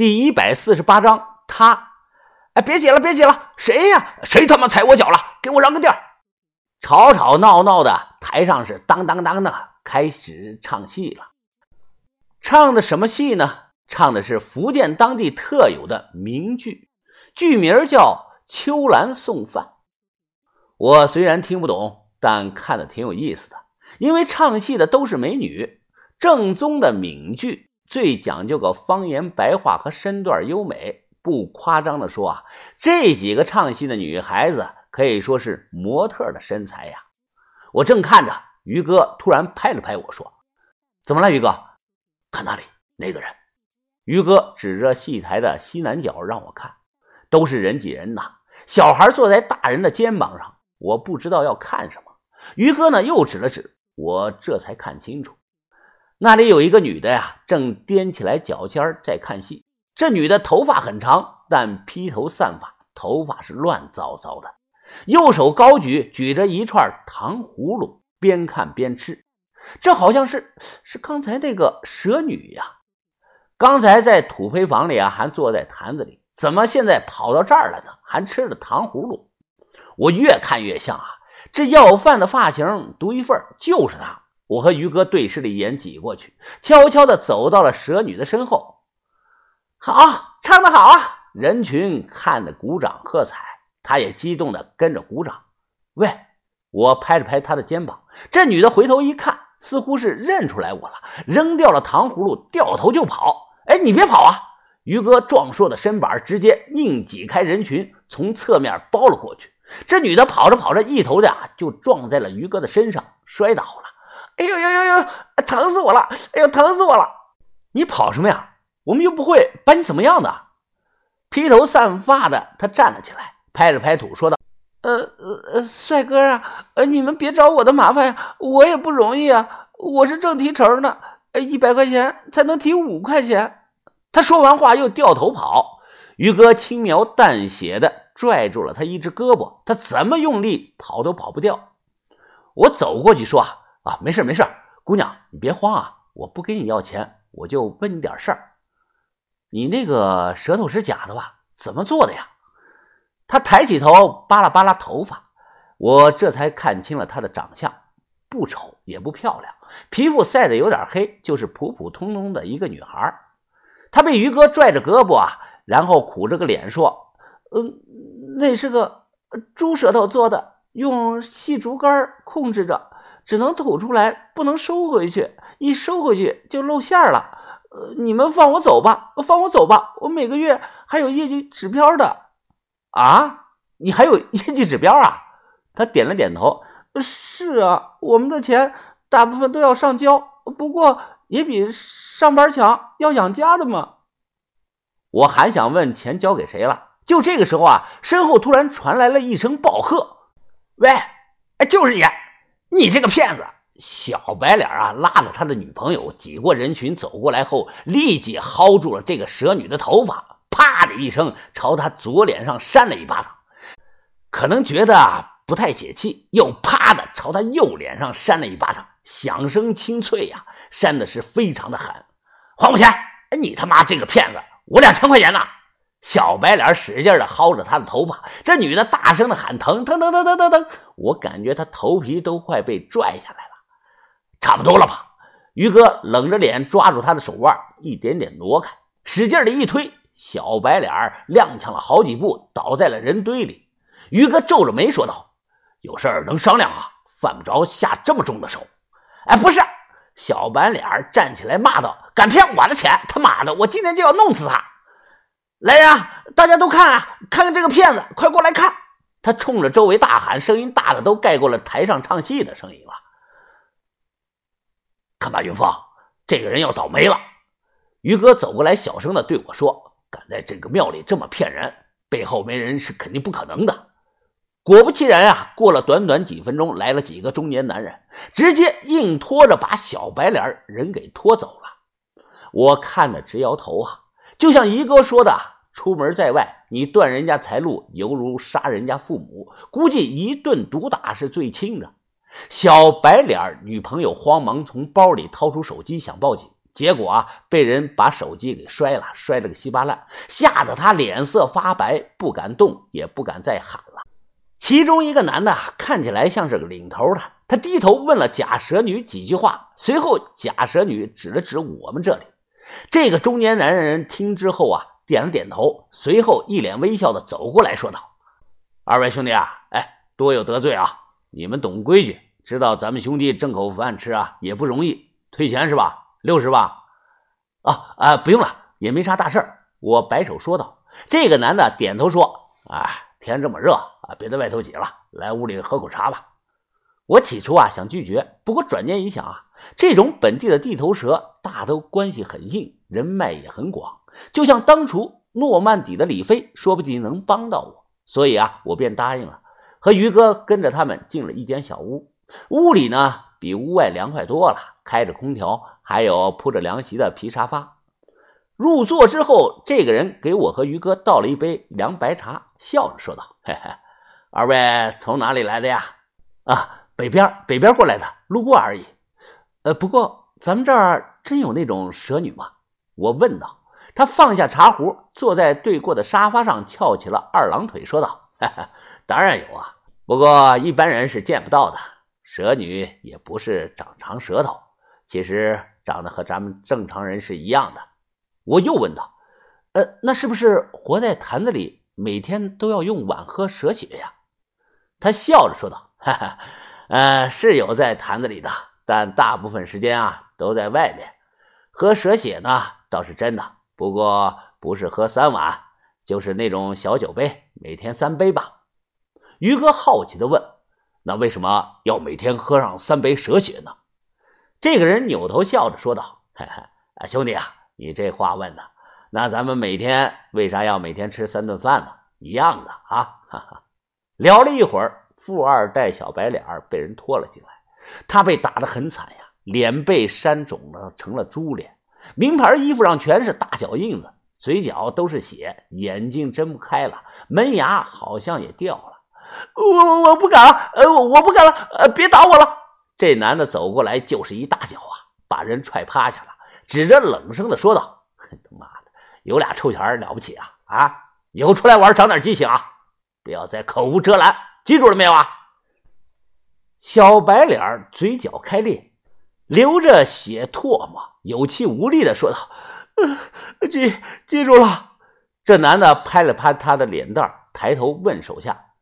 第一百四十八章，他，哎，别挤了，别挤了，谁呀？谁他妈踩我脚了？给我让个地儿！吵吵闹闹的，台上是当当当的，开始唱戏了。唱的什么戏呢？唱的是福建当地特有的名剧，剧名叫《秋兰送饭》。我虽然听不懂，但看的挺有意思的，因为唱戏的都是美女，正宗的闽剧。最讲究个方言白话和身段优美，不夸张的说啊，这几个唱戏的女孩子可以说是模特的身材呀。我正看着，于哥突然拍了拍我说：“怎么了，于哥？看那里那个人。”于哥指着戏台的西南角让我看，都是人挤人呐。小孩坐在大人的肩膀上，我不知道要看什么。于哥呢又指了指，我这才看清楚。那里有一个女的呀，正踮起来脚尖在看戏。这女的头发很长，但披头散发，头发是乱糟糟的。右手高举，举着一串糖葫芦，边看边吃。这好像是是刚才那个蛇女呀。刚才在土坯房里啊，还坐在坛子里，怎么现在跑到这儿了呢？还吃着糖葫芦。我越看越像啊，这要饭的发型独一份就是她。我和于哥对视了一眼，挤过去，悄悄地走到了蛇女的身后。好，唱得好啊！人群看得鼓掌喝彩，他也激动地跟着鼓掌。喂，我拍了拍他的肩膀。这女的回头一看，似乎是认出来我了，扔掉了糖葫芦，掉头就跑。哎，你别跑啊！于哥壮硕的身板直接硬挤开人群，从侧面包了过去。这女的跑着跑着，一头的就撞在了于哥的身上，摔倒了。哎呦呦呦呦！疼死我了！哎呦，疼死我了！你跑什么呀？我们又不会把你怎么样的。披头散发的他站了起来，拍了拍土，说道：“呃呃，帅哥啊，呃，你们别找我的麻烦呀，我也不容易啊，我是正提成呢，一百块钱才能提五块钱。”他说完话又掉头跑。于哥轻描淡写的拽住了他一只胳膊，他怎么用力跑都跑不掉。我走过去说。啊，没事没事，姑娘你别慌啊，我不给你要钱，我就问你点事儿。你那个舌头是假的吧？怎么做的呀？他抬起头扒拉扒拉头发，我这才看清了他的长相，不丑也不漂亮，皮肤晒得有点黑，就是普普通通的一个女孩。她被于哥拽着胳膊啊，然后苦着个脸说：“嗯，那是个猪舌头做的，用细竹竿控制着。”只能吐出来，不能收回去。一收回去就露馅了。呃，你们放我走吧，放我走吧。我每个月还有业绩指标的。啊，你还有业绩指标啊？他点了点头。是啊，我们的钱大部分都要上交，不过也比上班强，要养家的嘛。我还想问钱交给谁了，就这个时候啊，身后突然传来了一声暴喝：“喂，哎，就是你！”你这个骗子！小白脸啊，拉着他的女朋友挤过人群走过来后，立即薅住了这个蛇女的头发，啪的一声朝她左脸上扇了一巴掌。可能觉得不太解气，又啪的朝她右脸上扇了一巴掌，响声清脆呀，扇的是非常的狠。还我钱！你他妈这个骗子，我两千块钱呢！小白脸使劲的薅着他的头发，这女的大声的喊疼疼疼疼疼疼疼！我感觉她头皮都快被拽下来了，差不多了吧？于哥冷着脸抓住她的手腕，一点点挪开，使劲的一推，小白脸踉跄了好几步，倒在了人堆里。于哥皱着眉说道：“有事儿能商量啊，犯不着下这么重的手。”哎，不是！小白脸站起来骂道：“敢骗我的钱，他妈的，我今天就要弄死他！”来人啊！大家都看啊！看看这个骗子，快过来看！他冲着周围大喊，声音大的都盖过了台上唱戏的声音了。看吧，云峰，这个人要倒霉了。于哥走过来，小声的对我说：“敢在这个庙里这么骗人，背后没人是肯定不可能的。”果不其然啊！过了短短几分钟，来了几个中年男人，直接硬拖着把小白脸人给拖走了。我看着直摇头啊！就像一哥说的，出门在外，你断人家财路，犹如杀人家父母。估计一顿毒打是最轻的。小白脸女朋友慌忙从包里掏出手机想报警，结果啊，被人把手机给摔了，摔了个稀巴烂，吓得他脸色发白，不敢动，也不敢再喊了。其中一个男的看起来像是个领头的，他低头问了假蛇女几句话，随后假蛇女指了指我们这里。这个中年男人听之后啊，点了点头，随后一脸微笑的走过来说道：“二位兄弟啊，哎，多有得罪啊！你们懂规矩，知道咱们兄弟挣口饭吃啊也不容易，退钱是吧？六十吧？啊啊，不用了，也没啥大事儿。”我摆手说道。这个男的点头说：“哎，天这么热啊，别在外头挤了，来屋里喝口茶吧。”我起初啊想拒绝，不过转念一想啊，这种本地的地头蛇大都关系很硬，人脉也很广，就像当初诺曼底的李飞，说不定能帮到我，所以啊，我便答应了，和于哥跟着他们进了一间小屋。屋里呢比屋外凉快多了，开着空调，还有铺着凉席的皮沙发。入座之后，这个人给我和于哥倒了一杯凉白茶，笑着说道：“嘿嘿，二位从哪里来的呀？啊。”北边，北边过来的，路过而已。呃，不过咱们这儿真有那种蛇女吗？我问道。他放下茶壶，坐在对过的沙发上，翘起了二郎腿，说道：“哈哈，当然有啊，不过一般人是见不到的。蛇女也不是长长舌头，其实长得和咱们正常人是一样的。”我又问道：“呃，那是不是活在坛子里，每天都要用碗喝蛇血呀？”他笑着说道：“哈哈。”呃，是有在坛子里的，但大部分时间啊都在外面。喝蛇血呢倒是真的，不过不是喝三碗，就是那种小酒杯，每天三杯吧。于哥好奇的问：“那为什么要每天喝上三杯蛇血呢？”这个人扭头笑着说道：“嘿嘿，啊兄弟啊，你这话问的，那咱们每天为啥要每天吃三顿饭呢？一样的啊。”哈哈，聊了一会儿。富二代小白脸被人拖了进来，他被打得很惨呀，脸被扇肿了，成了猪脸，名牌衣服上全是大脚印子，嘴角都是血，眼睛睁不开了，门牙好像也掉了。我我不敢了，呃，我不敢了，呃，别打我了。这男的走过来就是一大脚啊，把人踹趴下了，指着冷声的说道：“他妈的，有俩臭钱了不起啊啊！以后出来玩长点记性啊，不要再口无遮拦。”记住了没有啊？小白脸嘴角开裂，流着血唾沫，有气无力的说道：“ 记记住了。”这男的拍了拍他的脸蛋，抬头问手下：“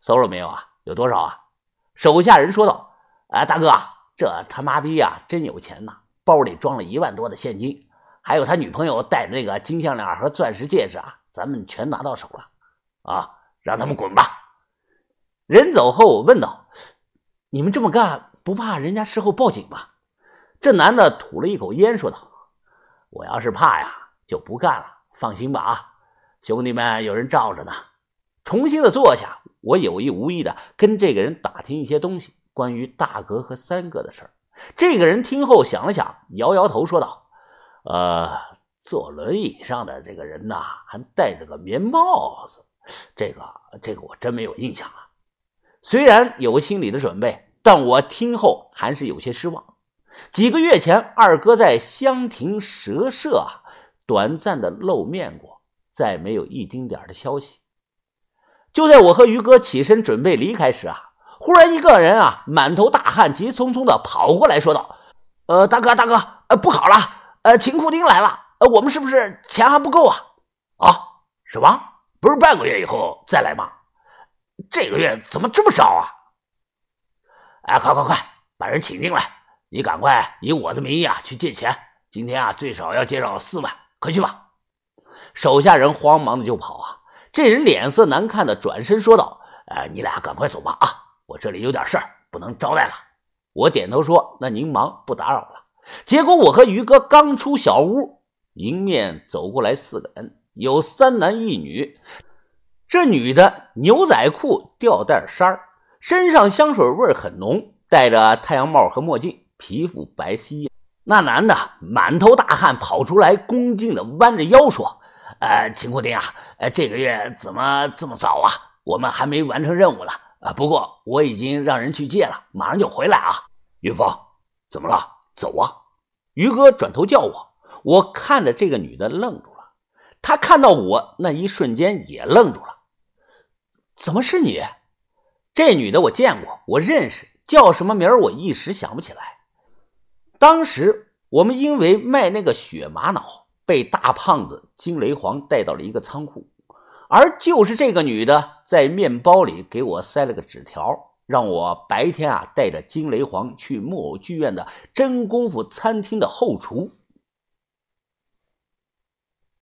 搜了没有啊？有多少啊？”手下人说道：“啊，大哥，这他妈逼呀，真有钱呐！包里装了一万多的现金，还有他女朋友戴的那个金项链和钻石戒指啊，咱们全拿到手了。啊，让他们滚吧。”人走后，我问道：“你们这么干不怕人家事后报警吗？”这男的吐了一口烟，说道：“我要是怕呀，就不干了。放心吧，啊，兄弟们有人罩着呢。”重新的坐下，我有意无意的跟这个人打听一些东西，关于大哥和三哥的事儿。这个人听后想了想，摇摇头，说道：“呃，坐轮椅上的这个人呐，还戴着个棉帽子，这个这个我真没有印象啊。”虽然有个心理的准备，但我听后还是有些失望。几个月前，二哥在香亭蛇社啊短暂的露面过，再没有一丁点的消息。就在我和于哥起身准备离开时啊，忽然一个人啊满头大汗，急匆匆的跑过来说道：“呃，大哥，大哥，呃，不好了，呃，秦库丁来了，呃，我们是不是钱还不够啊？啊，什么？不是半个月以后再来吗？”这个月怎么这么少啊？哎，快快快，把人请进来！你赶快以我的名义啊去借钱。今天啊最少要借上四万，快去吧！手下人慌忙的就跑啊。这人脸色难看的转身说道：“哎，你俩赶快走吧啊！我这里有点事儿，不能招待了。”我点头说：“那您忙，不打扰了。”结果我和于哥刚出小屋，迎面走过来四个人，有三男一女。这女的牛仔裤、吊带衫身上香水味很浓，戴着太阳帽和墨镜，皮肤白皙。那男的满头大汗跑出来，恭敬的弯着腰说：“呃，秦库丁啊，呃，这个月怎么这么早啊？我们还没完成任务呢。啊，不过我已经让人去借了，马上就回来啊。”云峰，怎么了？走啊！于哥转头叫我，我看着这个女的愣住了，她看到我那一瞬间也愣住了。怎么是你？这女的我见过，我认识，叫什么名儿我一时想不起来。当时我们因为卖那个血玛瑙，被大胖子金雷皇带到了一个仓库，而就是这个女的在面包里给我塞了个纸条，让我白天啊带着金雷皇去木偶剧院的真功夫餐厅的后厨。